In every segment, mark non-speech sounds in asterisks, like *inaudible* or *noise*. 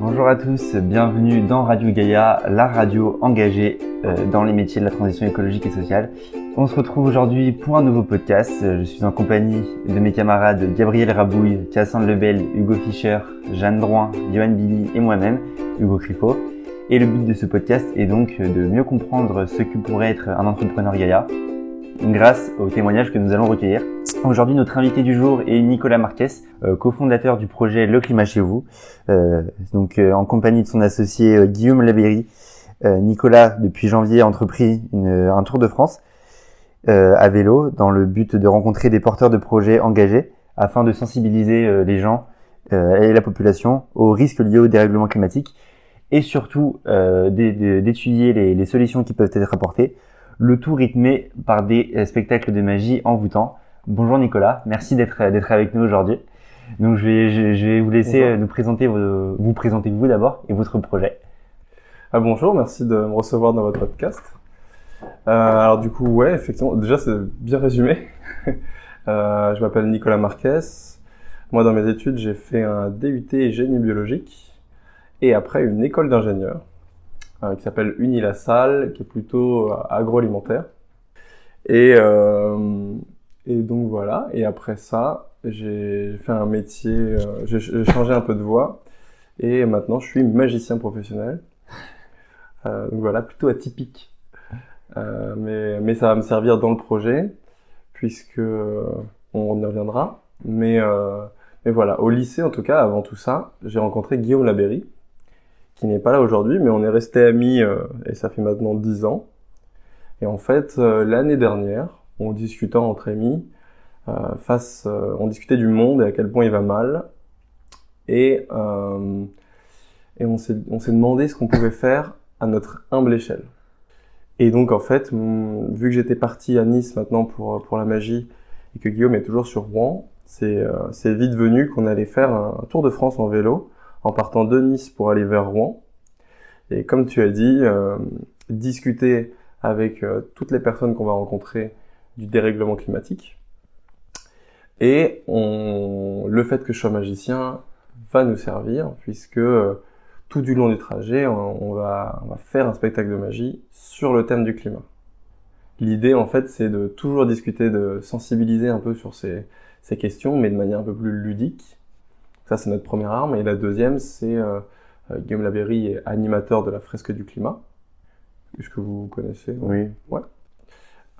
Bonjour à tous, bienvenue dans Radio Gaïa, la radio engagée euh, dans les métiers de la transition écologique et sociale. On se retrouve aujourd'hui pour un nouveau podcast. Je suis en compagnie de mes camarades Gabriel Rabouille, Cassandre Lebel, Hugo Fischer, Jeanne Drouin, Johan Billy et moi-même, Hugo Crifo. Et le but de ce podcast est donc de mieux comprendre ce que pourrait être un entrepreneur Gaïa grâce aux témoignages que nous allons recueillir. Aujourd'hui, notre invité du jour est Nicolas Marquez, euh, cofondateur du projet Le Climat chez vous, euh, donc euh, en compagnie de son associé Guillaume Labéry. Nicolas, depuis janvier, a entrepris une, un tour de France à vélo dans le but de rencontrer des porteurs de projets engagés afin de sensibiliser les gens et la population aux risques liés au dérèglement climatique et surtout d'étudier les, les solutions qui peuvent être apportées le tout rythmé par des euh, spectacles de magie envoûtants. Bonjour Nicolas, merci d'être euh, d'être avec nous aujourd'hui. Donc je vais je, vais vous laisser euh, nous présenter vous présenter vous d'abord et votre projet. Ah, bonjour, merci de me recevoir dans votre podcast. Euh, alors du coup ouais effectivement déjà c'est bien résumé. *laughs* euh, je m'appelle Nicolas Marquez. Moi dans mes études j'ai fait un DUT génie biologique et après une école d'ingénieur. Euh, qui s'appelle Unilassal, qui est plutôt euh, agroalimentaire. Et, euh, et donc voilà. Et après ça, j'ai fait un métier, j'ai changé un peu de voie. Et maintenant, je suis magicien professionnel. donc voilà, plutôt atypique. mais, mais ça va me servir dans le projet, puisque on y reviendra. Mais, mais voilà, au lycée en tout cas, avant tout ça, j'ai rencontré Guillaume Labéry, qui n'est pas là aujourd'hui, mais on est resté amis euh, et ça fait maintenant dix ans. Et en fait, euh, l'année dernière, on discutait entre amis, euh, on discutait du monde et à quel point il va mal, et et on s'est demandé ce qu'on pouvait faire à notre humble échelle. Et donc en fait, vu que j'étais parti à Nice maintenant pour pour la magie et que Guillaume est toujours sur Rouen, c'est vite venu qu'on allait faire un tour de France en vélo en partant de Nice pour aller vers Rouen. Et comme tu as dit, euh, discuter avec euh, toutes les personnes qu'on va rencontrer du dérèglement climatique. Et le fait que je sois magicien va nous servir puisque euh, tout du long du trajet, on, va, faire un spectacle de magie sur le thème du climat. L'idée, en fait, c'est de toujours discuter, de sensibiliser un peu sur ces questions, mais de manière un peu plus ludique, ça, c'est notre première arme. Et la deuxième, c'est euh, euh, Guillaume Labéry est animateur de la fresque du climat. Est-ce que vous connaissez? Oui. Ouais.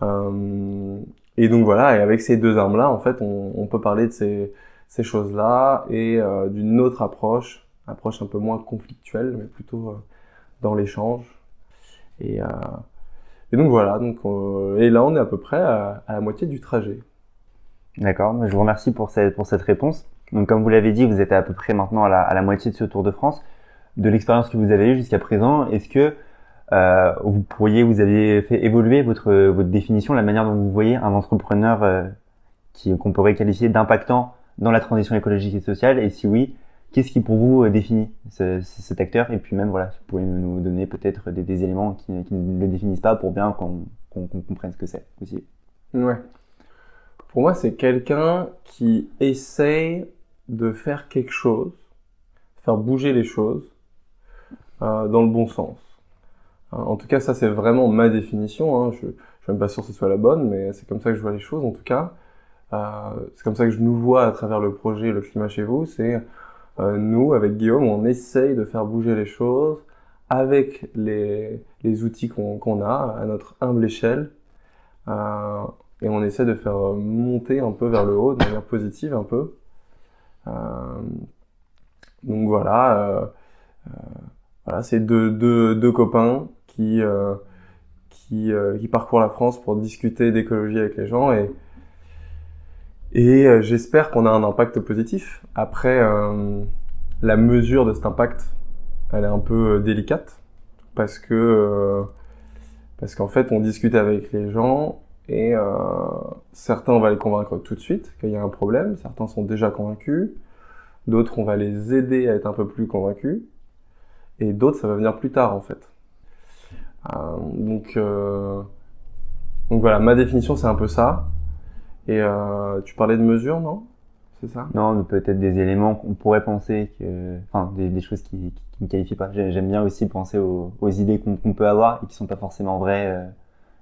Euh, et donc voilà, et avec ces deux armes-là, en fait, on, on, peut parler de ces, ces choses-là et euh, d'une autre approche, approche un peu moins conflictuelle, mais plutôt dans l'échange. Et, et, donc voilà, donc et là on est à peu près à, à la moitié du trajet. D'accord, je vous remercie pour cette, pour cette réponse. Donc comme vous l'avez dit, vous êtes à peu près maintenant à la, à la moitié de ce Tour de France. De l'expérience que vous avez eue jusqu'à présent, est-ce que euh, vous pourriez, vous avez fait évoluer votre, votre définition, la manière dont vous voyez un entrepreneur euh, qui qu'on pourrait qualifier d'impactant dans la transition écologique et sociale? Et si oui, qu'est-ce qui pour vous euh, définit ce, cet acteur? Et puis même voilà, vous pouvez nous donner peut-être des, éléments qui, ne le définissent pas pour bien qu'on qu'on comprenne ce que c'est aussi. Ouais. Pour moi, c'est quelqu'un qui essaye de faire quelque chose, faire bouger les choses euh, dans le bon sens. Euh, en tout cas, ça c'est vraiment ma définition. Hein. Je, je suis même pas sûr que ce soit la bonne, mais c'est comme ça que je vois les choses. En tout cas, euh, c'est comme ça que je nous vois à travers le projet Le Climat chez vous. C'est euh, nous, avec Guillaume, on essaye de faire bouger les choses avec les, les outils qu'on a à notre humble échelle. Et on essaie de faire monter un peu vers le haut de manière positive un peu donc voilà, euh, euh, voilà, c'est deux, deux, copains qui qui, qui parcourent la France pour discuter d'écologie avec les gens et et j'espère qu'on a un impact positif. Après, euh, la mesure de cet impact, elle est un peu délicate parce que euh, parce qu'en fait, on discute avec les gens et euh, certains, on va les convaincre tout de suite qu'il y a un problème. Certains sont déjà convaincus. D'autres, on va les aider à être un peu plus convaincus. Et d'autres, ça va venir plus tard, en fait. Euh, donc, euh, donc voilà, ma définition, c'est un peu ça. Et tu parlais de mesures, non? C'est ça? Non, peut-être des éléments qu'on pourrait penser que, enfin, des, choses qui, qui, me qualifient pas. J'aime bien aussi penser aux, idées qu'on peut avoir et qui sont pas forcément vraies.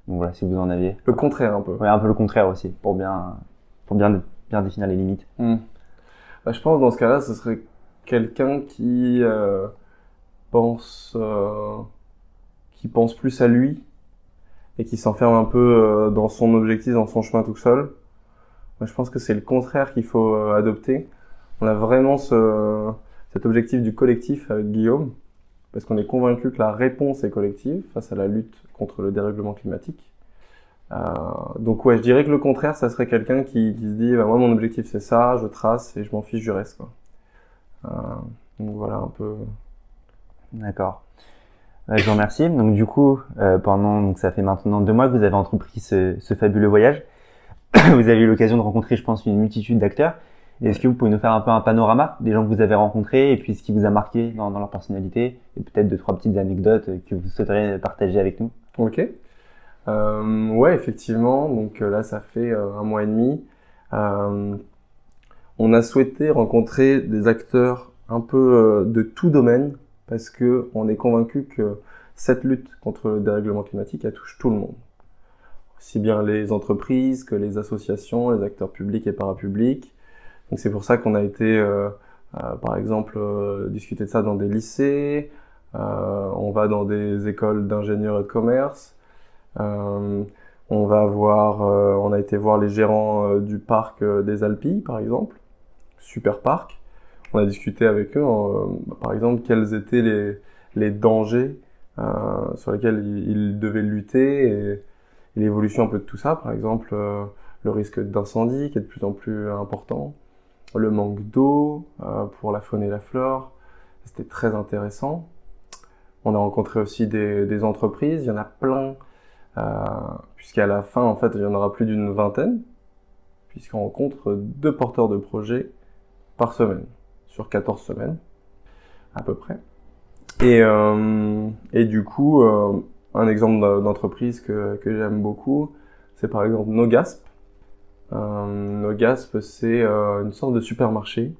Donc voilà, si vous en aviez. Le contraire un peu. Ouais, un peu le contraire aussi, pour bien, pour bien, bien définir les limites. Hmm. Bah, je pense dans ce cas-là, ce serait quelqu'un qui euh, pense, euh, qui pense plus à lui et qui s'enferme un peu euh, dans son objectif, dans son chemin tout seul. Moi, je pense que c'est le contraire qu'il faut adopter. On a vraiment ce, cet objectif du collectif avec Guillaume, parce qu'on est convaincu que la réponse est collective face à la lutte contre le dérèglement climatique. Euh, donc ouais, je dirais que le contraire, ça serait quelqu'un qui, se dit, bah, moi mon objectif c'est ça, je trace et je m'en fiche du reste. Euh, donc voilà un peu. D'accord. je vous remercie. Donc du coup, euh, pendant donc ça fait maintenant deux mois que vous avez entrepris ce fabuleux voyage. *clears throat* vous avez eu l'occasion de rencontrer, je pense, une multitude d'acteurs. Est-ce que vous pouvez nous faire un peu un panorama des gens que vous avez rencontrés et puis ce qui vous a marqué dans, dans leur personnalité et peut-être deux trois petites anecdotes que vous souhaiteriez partager avec nous? Ok. Euh, ouais, effectivement. Donc euh, là, ça fait euh, un mois et demi. Euh, on a souhaité rencontrer des acteurs un peu de tout domaine parce que on est convaincu que cette lutte contre le dérèglement climatique, elle touche tout le monde aussi bien les entreprises que les associations, les acteurs publics et parapublics. C'est pour ça qu'on a été, euh, euh, par exemple, euh, discuter de ça dans des lycées, on va dans des écoles d'ingénieurs et de commerce, on va voir, on a été voir les gérants du parc des Alpilles, par exemple, super parc. On a discuté avec eux, par exemple, quels étaient les, dangers sur lesquels ils, devaient lutter et l'évolution un peu de tout ça, par exemple le risque d'incendie qui est de plus en plus important, le manque d'eau euh, pour la faune et la flore, c'était très intéressant. On a rencontré aussi des, entreprises, il y en a plein, euh, puisqu'à la fin, en fait, il y en aura plus d'une vingtaine, puisqu'on rencontre deux porteurs de projets par semaine, sur 14 semaines, à peu près. Et, euh, du coup, euh, un exemple d'entreprise que, que j'aime beaucoup, c'est par exemple Nogasp. Nogasp, c'est euh, une sorte de supermarché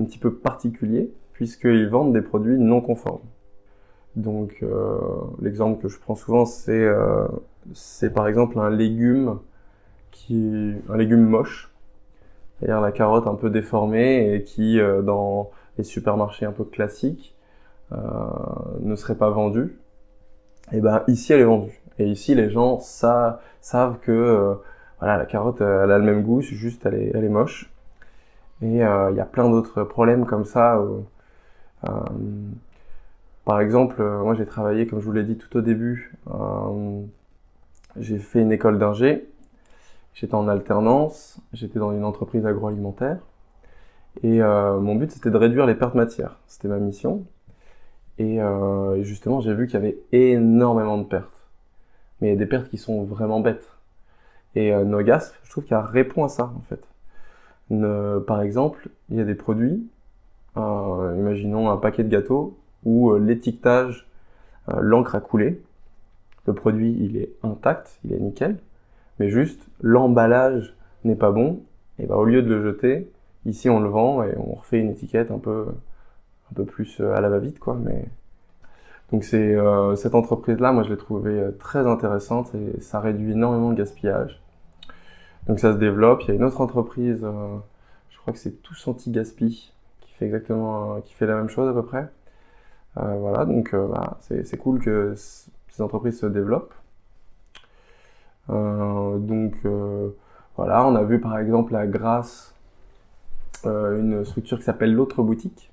un petit peu particulier, puisqu'ils vendent des produits non conformes. Donc euh, l'exemple que je prends souvent, c'est euh, c'est par exemple un légume qui un légume moche, c'est-à-dire la carotte un peu déformée et qui dans les supermarchés un peu classiques ne serait pas vendu et ben ici elle est vendue. Et ici les gens savent que voilà la carotte elle a le même goût, juste elle est, elle est moche. Et euh, il y a plein d'autres problèmes comme ça. Euh, par exemple, moi j'ai travaillé, comme je vous l'ai dit tout au début, j'ai fait une école d'ingé, j'étais en alternance, j'étais dans une entreprise agroalimentaire, et mon but c'était de réduire les pertes matières. C'était ma mission. Et, euh, justement, j'ai vu qu'il y avait énormément de pertes. Mais il y a des pertes qui sont vraiment bêtes. Et euh, Nogasp, je trouve qu'elle répond à ça, en fait. Par exemple, il y a des produits, euh, imaginons un paquet de gâteaux, où euh, l'étiquetage, euh, l'encre a coulé. Le produit, il est intact, il est nickel. Mais juste, l'emballage n'est pas bon. Et ben, au lieu de le jeter, ici on le vend et on refait une étiquette un peu un peu plus à la va-vite, quoi. Mais donc c'est euh, cette entreprise-là, moi je l'ai trouvée euh, très intéressante et ça réduit énormément le gaspillage. Donc ça se développe. Il y a une autre entreprise, euh, je crois que c'est tous anti-gaspi, qui fait exactement, la même chose à peu près. Voilà, donc bah, c'est cool que ces entreprises se développent. donc voilà, on a vu par exemple à Grasse une structure qui s'appelle l'autre boutique,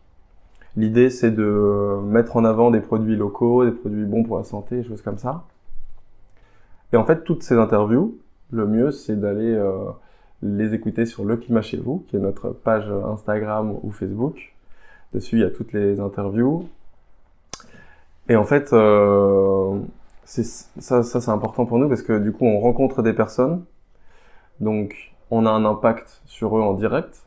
L'idée, c'est de mettre en avant des produits locaux, des produits bons pour la santé, des choses comme ça. Et en fait, toutes ces interviews, le mieux, c'est d'aller euh, les écouter sur Le Climat chez vous, qui est notre page Instagram ou Facebook. Dessus, il y a toutes les interviews. Et en fait, euh, ça, ça c'est important pour nous parce que du coup, on rencontre des personnes. Donc, on a un impact sur eux en direct.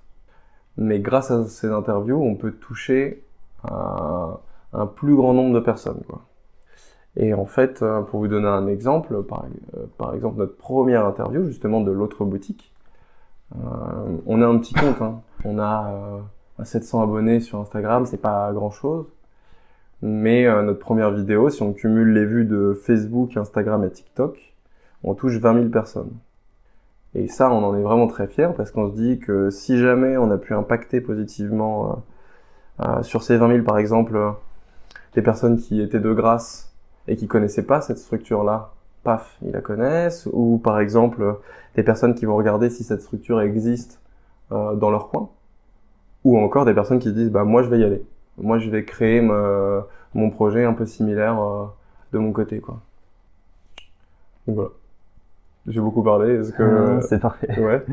Mais grâce à ces interviews, on peut toucher un plus grand nombre de personnes. Quoi. Et en fait, euh, pour vous donner un exemple, par, euh, par exemple notre première interview justement de l'autre boutique, on a un petit compte, hein. on a 700 abonnés sur Instagram, c'est pas grand chose. Mais notre première vidéo, si on cumule les vues de Facebook, Instagram et TikTok, on touche 20 000 personnes. Et ça, on en est vraiment très fiers parce qu'on se dit que si jamais on a pu impacter positivement euh, euh, sur ces 20 000, par exemple, euh, des personnes qui étaient de grâce et qui connaissaient pas cette structure-là, paf, ils la connaissent. Ou par exemple, des personnes qui vont regarder si cette structure existe dans leur coin. Ou encore des personnes qui se disent, bah moi je vais y aller. Moi je vais créer mon projet un peu similaire de mon côté, quoi. Donc voilà. J'ai beaucoup parlé. Est-ce que ah, c'est parfait. Ouais.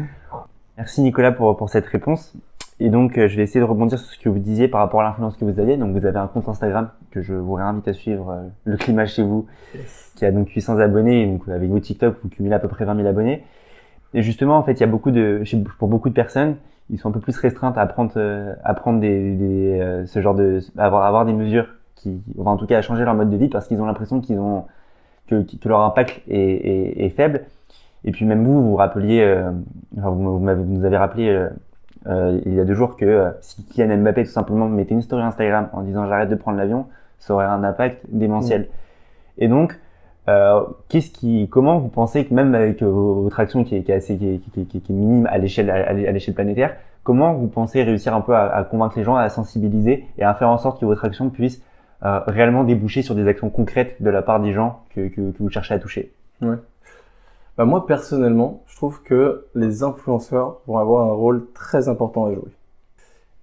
Merci Nicolas pour pour cette réponse. Et donc, euh, je vais essayer de rebondir sur ce que vous disiez par rapport à l'influence que vous aviez. Donc, vous avez un compte Instagram que je vous réinvite à suivre, euh, le climat chez vous, qui a donc 800 abonnés. Et donc, avec vos TikTok, vous cumulez à peu près 20 000 abonnés. Et justement, en fait, il y a beaucoup de, pour beaucoup de personnes, ils sont un peu plus restreintes à prendre, euh, à prendre des, ce genre de, avoir, avoir des mesures qui, enfin, en tout cas, à changer leur mode de vie parce qu'ils ont l'impression qu'ils ont, que, leur impact est, faible. Et puis même vous, vous rappeliez, euh, vous, vous, nous avez rappelé euh, euh, il y a deux jours que si Kylian Mbappé tout simplement mettait une story Instagram en disant j'arrête de prendre l'avion, ça aurait un impact démentiel. Mm. Et donc, qu'est-ce qui, comment vous pensez que même avec votre action qui est, qui est assez, qui est, qui qui est minime à l'échelle à, l'échelle planétaire, comment vous pensez réussir un peu à, à, convaincre les gens, à sensibiliser et à faire en sorte que votre action puisse réellement déboucher sur des actions concrètes de la part des gens que, que, que vous cherchez à toucher? Ouais. Bah moi personnellement, je trouve que les influenceurs vont avoir un rôle très important à jouer.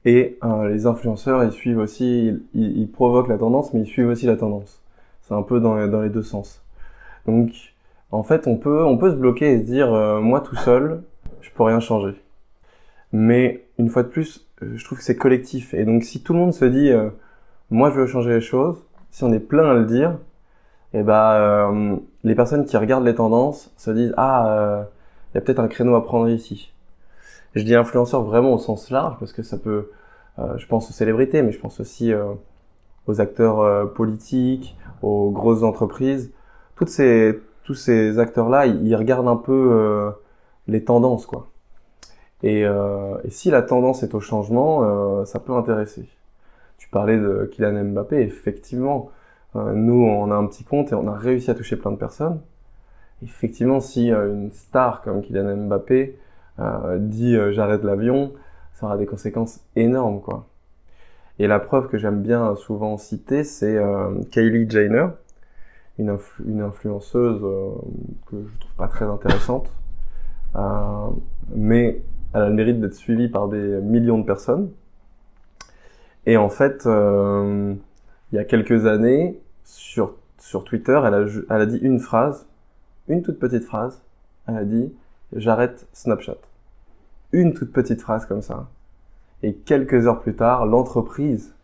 Et euh, les influenceurs, ils suivent aussi, ils, provoquent la tendance, mais ils suivent aussi la tendance. C'est un peu dans, dans, les deux sens. Donc, en fait, on peut, on peut se bloquer et se dire, euh, moi tout seul, je peux rien changer. Mais une fois de plus, euh, je trouve que c'est collectif. Et donc, si tout le monde se dit, moi je veux changer les choses, si on est plein à le dire, et ben euh, les personnes qui regardent les tendances se disent ah il euh, y a peut-être un créneau à prendre ici. Je dis influenceur vraiment au sens large parce que ça peut, euh, je pense aux célébrités, mais je pense aussi aux acteurs politiques, aux grosses entreprises. Toutes ces, tous ces acteurs-là, ils, regardent un peu les tendances quoi. Et, et, si la tendance est au changement, ça peut intéresser. Tu parlais de Kylian Mbappé, effectivement euh, nous, on a un petit compte et on a réussi à toucher plein de personnes. Effectivement, si euh, une star comme Kylian Mbappé euh, dit j'arrête l'avion, ça aura des conséquences énormes, quoi. Et la preuve que j'aime bien souvent citer, c'est Kylie Jenner, une, une influenceuse que je trouve pas très intéressante, mais elle a le mérite d'être suivie par des millions de personnes. Et en fait, il y a quelques années, sur, sur Twitter, elle a, elle a dit une phrase, une toute petite phrase. Elle a dit j'arrête Snapchat. Une toute petite phrase comme ça. Et quelques heures plus tard, l'entreprise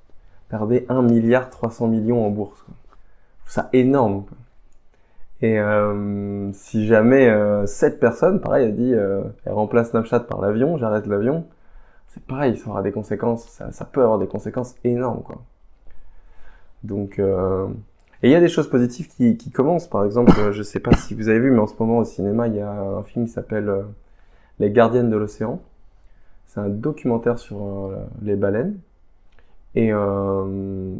perdait 1 milliard 300 millions en bourse. Ça énorme. Et euh, si jamais euh, cette personne, pareil, a dit, euh, elle remplace Snapchat par l'avion, j'arrête l'avion, c'est pareil, ça aura des conséquences, ça, ça, peut avoir des conséquences énormes, quoi. Donc, euh, et il y a des choses positives qui, qui commencent. Par exemple, euh, je sais pas si vous avez vu, mais en ce moment au cinéma, il y a un film qui s'appelle euh, Les Gardiennes de l'océan. C'est un documentaire sur euh, les baleines. Et, euh,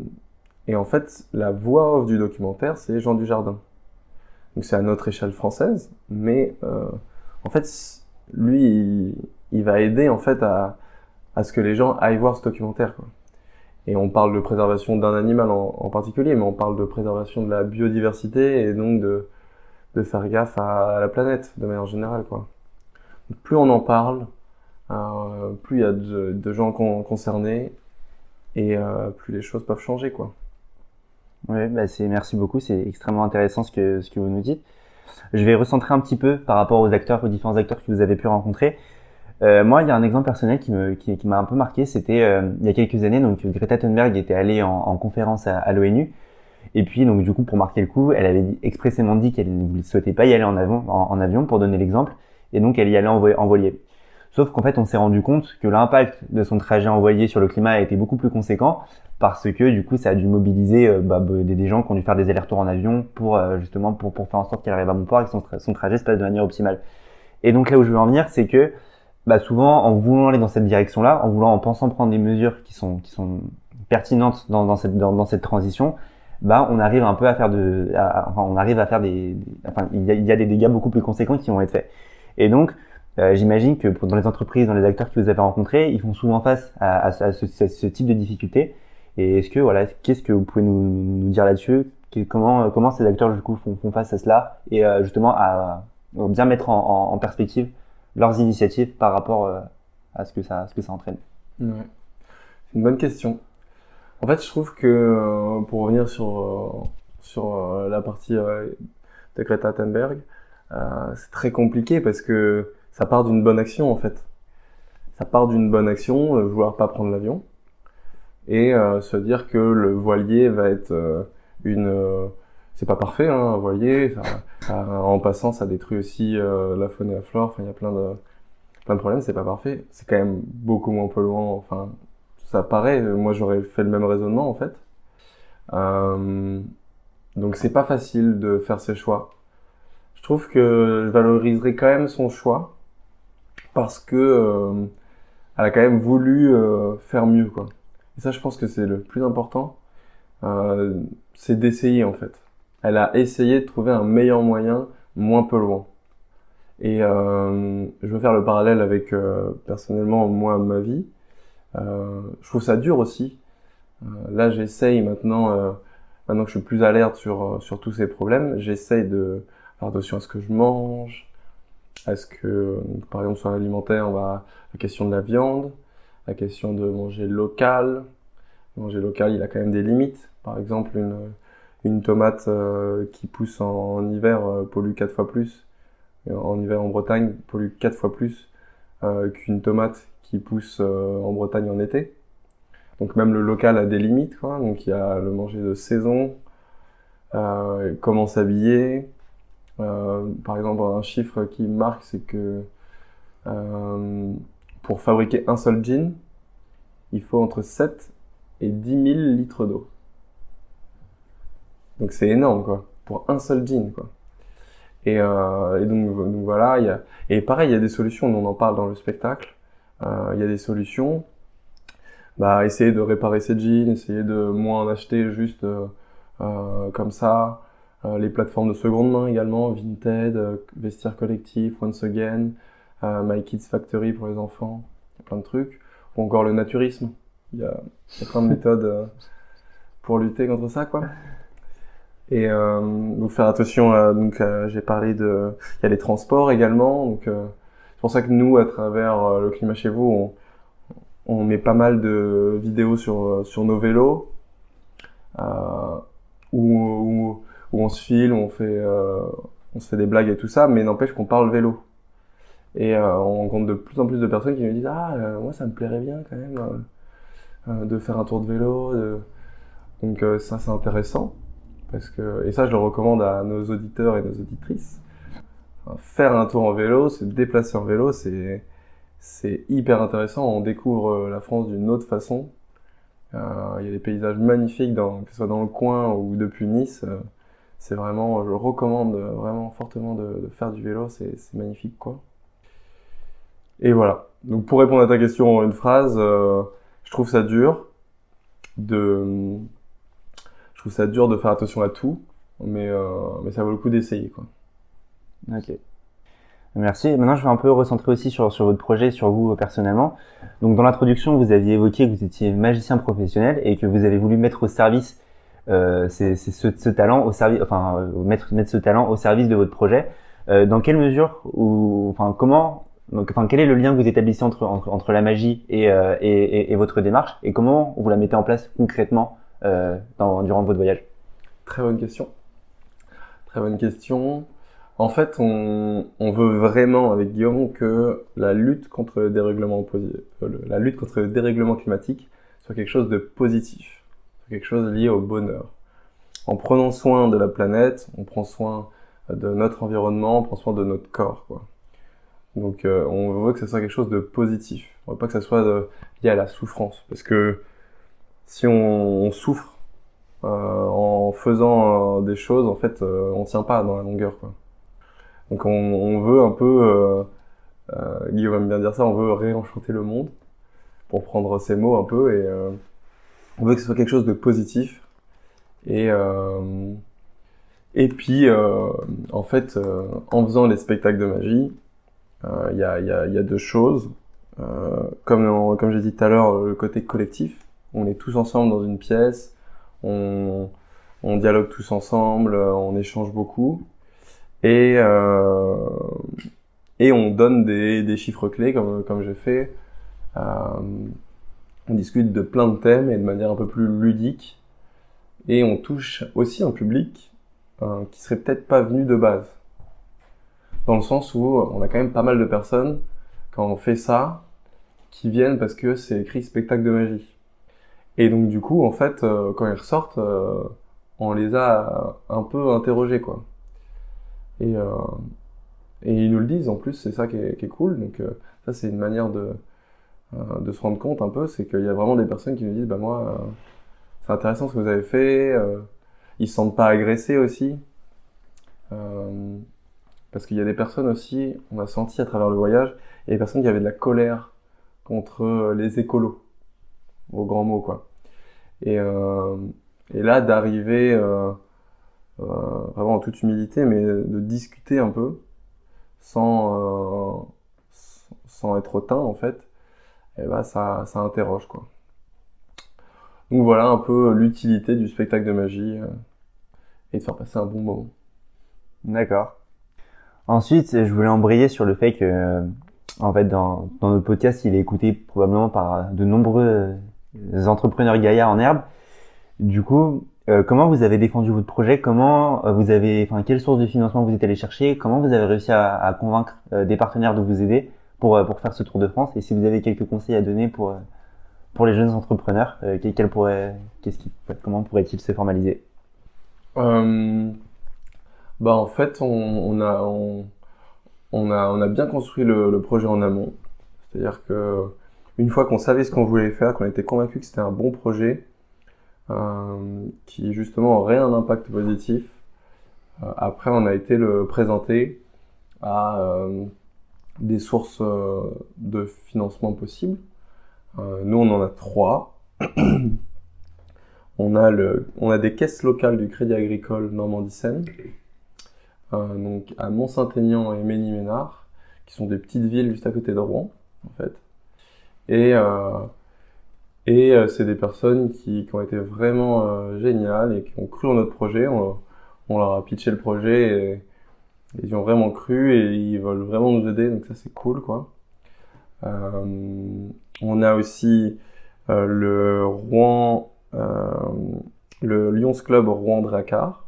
et en fait, la voix off du documentaire, c'est Jean Dujardin. Donc c'est à notre échelle française, mais en fait, lui, il, il, va aider en fait à, à ce que les gens aillent voir ce documentaire. Quoi. Et on parle de préservation d'un animal en, particulier, mais on parle de préservation de la biodiversité et donc de, faire gaffe à, la planète de manière générale. Quoi. plus on en parle, euh, plus il y a de, gens concernés et euh, plus les choses peuvent changer. Quoi. Oui, bah merci beaucoup, c'est extrêmement intéressant ce que, ce que vous nous dites. Je vais recentrer un petit peu par rapport aux acteurs, aux différents acteurs que vous avez pu rencontrer. Euh, moi, il y a un exemple personnel qui me qui, qui m'a un peu marqué. C'était euh, il y a quelques années. Donc Greta Thunberg était allée en, en conférence à, à l'ONU. Et puis donc du coup pour marquer le coup, elle avait expressément dit qu'elle ne souhaitait pas y aller en avion, en, avion pour donner l'exemple. Et donc elle y allait en, en voilier. Sauf qu'en fait on s'est rendu compte que l'impact de son trajet en voilier sur le climat a été beaucoup plus conséquent parce que du coup ça a dû mobiliser euh, bah, des, gens qui ont dû faire des allers-retours en avion pour euh, justement pour, pour faire en sorte qu'elle arrive à bon et que son trajet se passe de manière optimale. Et donc là où je veux en venir, c'est que bah souvent en voulant aller dans cette direction-là, en voulant en pensant prendre des mesures qui sont qui sont pertinentes dans, dans cette dans, cette transition, bah on arrive un peu à faire de, enfin on arrive à faire des, enfin il y, a, des dégâts beaucoup plus conséquents qui vont être faits. Et donc euh, j'imagine que dans les entreprises, dans les acteurs que vous avez rencontrés, ils font souvent face à, ce, type de difficultés. Et est-ce que voilà, qu'est-ce que vous pouvez nous, dire là-dessus? Comment comment ces acteurs du coup font, font face à cela? Et euh, justement à, bien mettre en, perspective leurs initiatives par rapport euh, à ce que ça ce que ça entraîne. C'est une bonne question. En fait, je trouve que pour revenir sur sur la partie de Greta Thunberg, c'est très compliqué parce que ça part d'une bonne action en fait. Ça part d'une bonne action, euh, vouloir pas prendre l'avion, et euh, se dire que le voilier va être euh, une... Euh, c'est pas parfait, hein, voilier. Ça, en passant, ça détruit aussi la faune et la flore. Enfin, il y a plein de plein de problèmes. C'est pas parfait. C'est quand même beaucoup moins polluant. Enfin, ça paraît. Moi, j'aurais fait le même raisonnement en fait. donc, c'est pas facile de faire ses choix. Je trouve que je valoriserai quand même son choix parce que euh, elle a quand même voulu euh, faire mieux quoi. Et ça je pense que c'est le plus important, euh, c'est d'essayer en fait. Elle a essayé de trouver un meilleur moyen, moins polluant. Et euh, je veux faire le parallèle avec personnellement moi ma vie. je trouve ça dur aussi. là j'essaye maintenant, maintenant que je suis plus alerte sur sur tous ces problèmes, j'essaye de faire attention à ce que je mange, est-ce que, par exemple, sur l'alimentaire, on va la question de la viande, la question de manger local. Manger local, il a quand même des limites. Par exemple, une, une tomate euh, qui pousse en, hiver euh, pollue quatre fois plus. En hiver en Bretagne, pollue quatre fois plus euh, qu'une tomate qui pousse en Bretagne en été. Donc même le local a des limites. Donc il y a le manger de saison, comment s'habiller, par exemple, un chiffre qui marque, c'est que pour fabriquer un seul jean, il faut entre 7 et 10 000 litres d'eau. Donc c'est énorme, quoi, pour un seul jean, quoi. Et, euh, donc, donc, voilà, il y a, et pareil, il y a des solutions, on en parle dans le spectacle. Euh, il y a des solutions. Bah, essayer de réparer ses jeans, essayer de moins en acheter juste euh, comme ça. Les plateformes de seconde main également, Vinted, Vestiaire Collectif, Once Again, My Kids Factory pour les enfants, plein de trucs. Ou encore le naturisme. Il y y a plein de méthodes pour lutter contre ça, quoi. Et euh, donc faire attention. À, donc j'ai parlé de, il y a les transports également. Donc c'est pour ça que nous, à travers le climat chez vous, on, on met pas mal de vidéos sur sur nos vélos, euh, où, où on se file, on fait, euh, on se fait des blagues et tout ça, mais n'empêche qu'on parle vélo. Et euh, on rencontre de plus en plus de personnes qui me disent ah euh, moi ça me plairait bien quand même de faire un tour de vélo. Donc ça c'est intéressant parce que et ça je le recommande à nos auditeurs et nos auditrices. Faire un tour en vélo, se déplacer en vélo, c'est c'est hyper intéressant. On découvre la France d'une autre façon. Il y a des paysages magnifiques, que ce soit dans le coin ou depuis Nice c'est vraiment, je recommande vraiment fortement de, faire du vélo, c'est magnifique quoi. Et voilà. Donc pour répondre à ta question une phrase, euh, je trouve ça dur de, je trouve ça dur de faire attention à tout, mais euh, mais ça vaut le coup d'essayer quoi. Ok. Merci. Maintenant, je vais un peu recentrer aussi sur, sur votre projet, sur vous personnellement. Donc, dans l'introduction, vous aviez évoqué que vous étiez magicien professionnel et que vous avez voulu mettre au service euh, c'est ce, talent au service, enfin euh, mettre mettre ce talent au service de votre projet. Euh, dans quelle mesure ou enfin comment enfin, quel est le lien que vous établissez entre, entre, la magie et, euh, et, votre démarche et comment vous la mettez en place concrètement euh, dans, durant votre voyage Très bonne question. Très bonne question. En fait, on, veut vraiment avec Guillaume que la lutte contre le dérèglement, la lutte contre le dérèglement climatique soit quelque chose de positif quelque chose lié au bonheur. En prenant soin de la planète, on prend soin de notre environnement, on prend soin de notre corps. Donc euh, on veut que ce soit quelque chose de positif. On veut pas que ça soit lié à la souffrance. Parce que si on, souffre euh, en faisant euh, des choses, en fait, on tient pas dans la longueur. Donc on, veut un peu euh, Guillaume aime bien dire ça, on veut réenchanter le monde, pour prendre ces mots un peu, et euh, on veut que ce soit quelque chose de positif. Et, euh, et puis, euh, en fait, euh, en faisant les spectacles de magie, il y a, y, y, a, deux choses. comme comme j'ai dit tout à l'heure, le côté collectif. On est tous ensemble dans une pièce, on, dialogue tous ensemble, on échange beaucoup. Et, euh, on donne des, chiffres clés comme, comme j'ai fait. Euh, on discute de plein de thèmes et de manière un peu plus ludique. Et on touche aussi un public euh, qui serait peut-être pas venu de base. Dans le sens où on a quand même pas mal de personnes, quand on fait ça, qui viennent parce que c'est écrit spectacle de magie. Et donc du coup, en fait, euh, quand ils ressortent, euh, on les a un peu interrogés, quoi. Et, euh, et ils nous le disent en plus, c'est ça qui est, cool. Donc euh, ça, c'est une manière de, euh, de se rendre compte un peu, c'est qu'il y a vraiment des personnes qui nous disent, bah moi, c'est intéressant ce que vous avez fait. ils se sentent pas agressés aussi. parce qu'il y a des personnes aussi, on a senti à travers le voyage, il y a des personnes qui avaient de la colère contre les écolos, au grand mot quoi. Et, euh, et là, d'arriver euh, euh, vraiment en toute humilité, mais de discuter un peu sans, sans être hautain en fait, et bah ça, ça interroge quoi. Donc voilà un peu l'utilité du spectacle de magie et de faire passer un bon moment. D'accord. Ensuite, je voulais embrayer sur le fait que, en fait, dans, dans notre podcast, il est écouté probablement par de nombreux entrepreneurs Gaïa en herbe. Du coup, euh, comment vous avez défendu votre projet? Comment euh, vous avez, enfin, quelle source de financement vous êtes allé chercher? Comment vous avez réussi à, convaincre euh, des partenaires de vous aider pour pour faire ce Tour de France? Et si vous avez quelques conseils à donner pour pour les jeunes entrepreneurs, quel pourrait, qu'est-ce qui, comment pourrait-il se formaliser? Bah en fait, on, a on, a on a bien construit le, le projet en amont. C'est-à-dire que une fois qu'on savait ce qu'on voulait faire, qu'on était convaincu que c'était un bon projet, euh, qui justement aurait un impact positif, euh, après on a été le présenter à euh, des sources de financement possibles. Nous on en a trois. *clears throat* on a le, on a des caisses locales du Crédit Agricole Normandie-Seine, donc à Mont-Saint-Aignan et Mény-Ménard, qui sont des petites villes juste à côté de Rouen en fait. Et, euh, et euh, c'est des personnes qui, qui, ont été vraiment euh, géniales et qui ont cru en notre projet. On, on leur a pitché le projet et ils ont vraiment cru et ils veulent vraiment nous aider. Donc ça c'est cool quoi. On a aussi le Rouen, le Lions Club Rouen Dracar.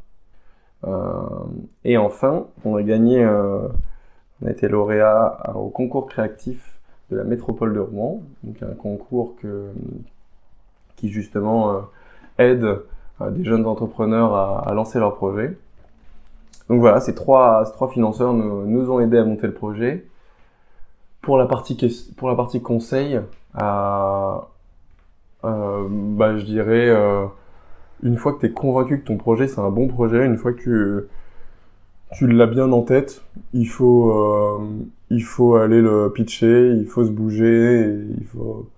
et enfin, on a gagné, on a été lauréat au concours créatif de la métropole de Rouen, donc un concours qui justement euh, aide euh, des jeunes entrepreneurs à, lancer leur projet. Donc voilà, ces trois, ces trois financeurs nous, ont aidés à monter le projet. Pour la partie, pour la partie conseil, euh, bah, je dirais, une fois que tu es convaincu que ton projet c'est un bon projet, une fois que tu l'as bien en tête, il faut, euh, il faut aller le pitcher, il faut se bouger, il faut,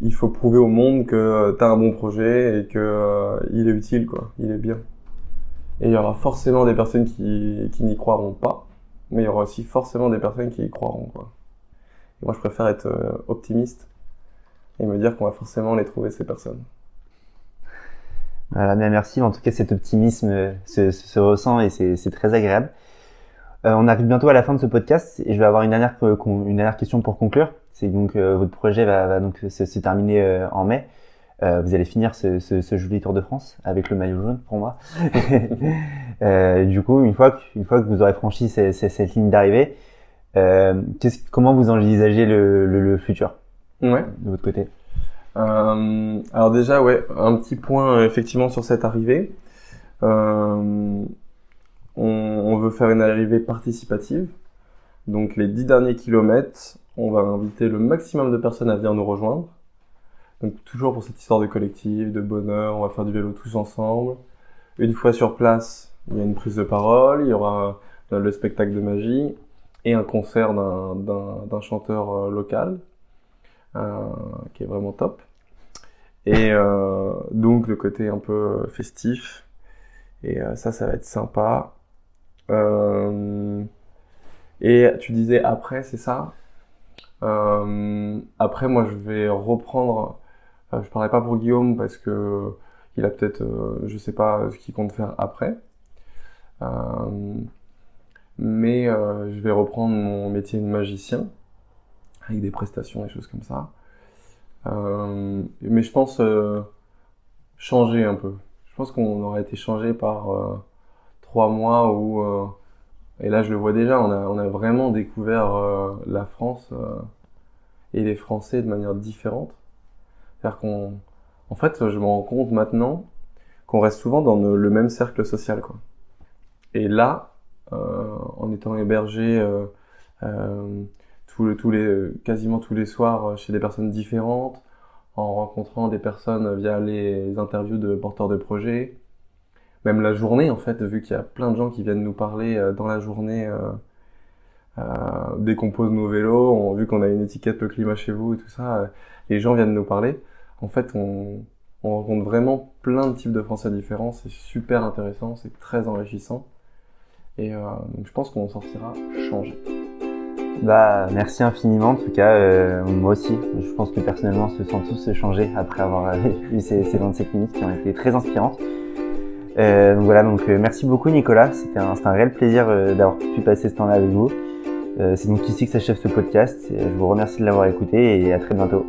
il faut prouver au monde que tu as un bon projet et que euh, il est utile, quoi. Il est bien. Et il y aura forcément des personnes qui, qui n'y croiront pas, mais il y aura aussi forcément des personnes qui y croiront, quoi. Et moi, je préfère être euh, optimiste et me dire qu'on va forcément les trouver, ces personnes. Voilà, bien merci. En tout cas, cet optimisme euh, se, se, se ressent et c'est très agréable. Euh, on arrive bientôt à la fin de ce podcast et je vais avoir une dernière, une dernière question pour conclure. C'est donc euh, votre projet va, va donc se, se terminer euh, en mai. vous allez finir ce, ce, ce, joli Tour de France avec le maillot jaune pour moi. *laughs* du coup, une fois que, une fois que vous aurez franchi cette, cette ligne d'arrivée, comment vous envisagez le, le, le futur? Ouais. de votre côté euh, alors déjà, ouais, un petit point euh, effectivement sur cette arrivée. Euh, on, on, veut faire une arrivée participative. Donc les dix derniers kilomètres, on va inviter le maximum de personnes à venir nous rejoindre. Donc toujours pour cette histoire de collectif, de bonheur, on va faire du vélo tous ensemble. Une fois sur place, il y a une prise de parole, il y aura le spectacle de magie. et un concert d'un chanteur local qui est vraiment top. Et donc le côté un peu festif. Et ça, ça va être sympa. et tu disais après, c'est ça? Après, moi, je vais reprendre je parlais pas pour Guillaume parce que il a peut-être, euh, je sais pas ce qu'il compte faire après. Euh, mais euh, je vais reprendre mon métier de magicien avec des prestations et choses comme ça. mais je pense changer un peu. Je pense qu'on aurait été changé par trois mois où et là je le vois déjà, on a, on a vraiment découvert la France et les Français de manière différente. C'est-à-dire qu'on, en fait, je me rends compte maintenant qu'on reste souvent dans le même cercle social, quoi. Et là, euh, en étant hébergé euh, euh, tous, les, quasiment tous les soirs chez des personnes différentes, en rencontrant des personnes via les interviews de porteurs de projets, même la journée en fait, vu qu'il y a plein de gens qui viennent nous parler dans la journée euh, dès nos vélos, vu qu'on a une étiquette le climat chez vous et tout ça, euh, les gens viennent nous parler. En fait, on, on rencontre vraiment plein de types de Français différents. C'est super intéressant, c'est très enrichissant. Et euh, je pense qu'on sortira changé. Bah, merci infiniment. En tout cas, euh, moi aussi, je pense que personnellement, on se sent tous changés après avoir *laughs* eu ces, ces 27 minutes qui ont été très inspirantes. Euh, donc voilà, donc merci beaucoup Nicolas. C'était un, un réel plaisir d'avoir pu passer ce temps-là avec vous. Euh, c'est donc ici que s'achève ce podcast. Je vous remercie de l'avoir écouté et à très bientôt.